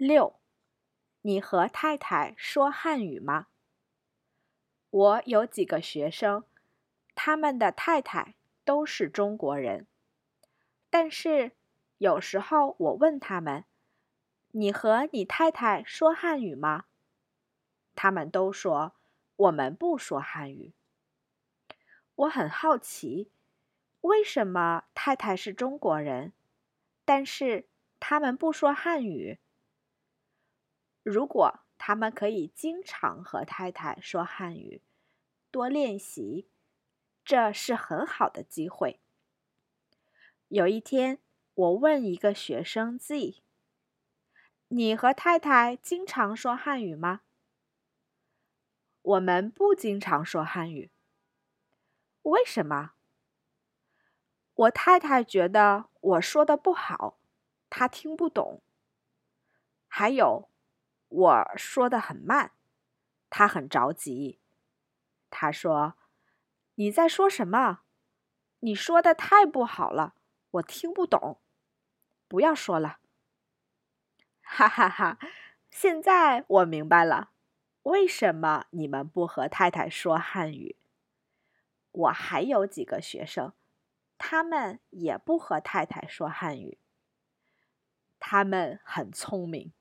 六，你和太太说汉语吗？我有几个学生，他们的太太都是中国人，但是有时候我问他们：“你和你太太说汉语吗？”他们都说：“我们不说汉语。”我很好奇，为什么太太是中国人，但是他们不说汉语？如果他们可以经常和太太说汉语，多练习，这是很好的机会。有一天，我问一个学生 Z：“ 你和太太经常说汉语吗？”我们不经常说汉语。为什么？我太太觉得我说的不好，她听不懂。还有，我说的很慢，他很着急。他说：“你在说什么？你说的太不好了，我听不懂。不要说了。”哈哈哈！现在我明白了，为什么你们不和太太说汉语。我还有几个学生，他们也不和太太说汉语。他们很聪明。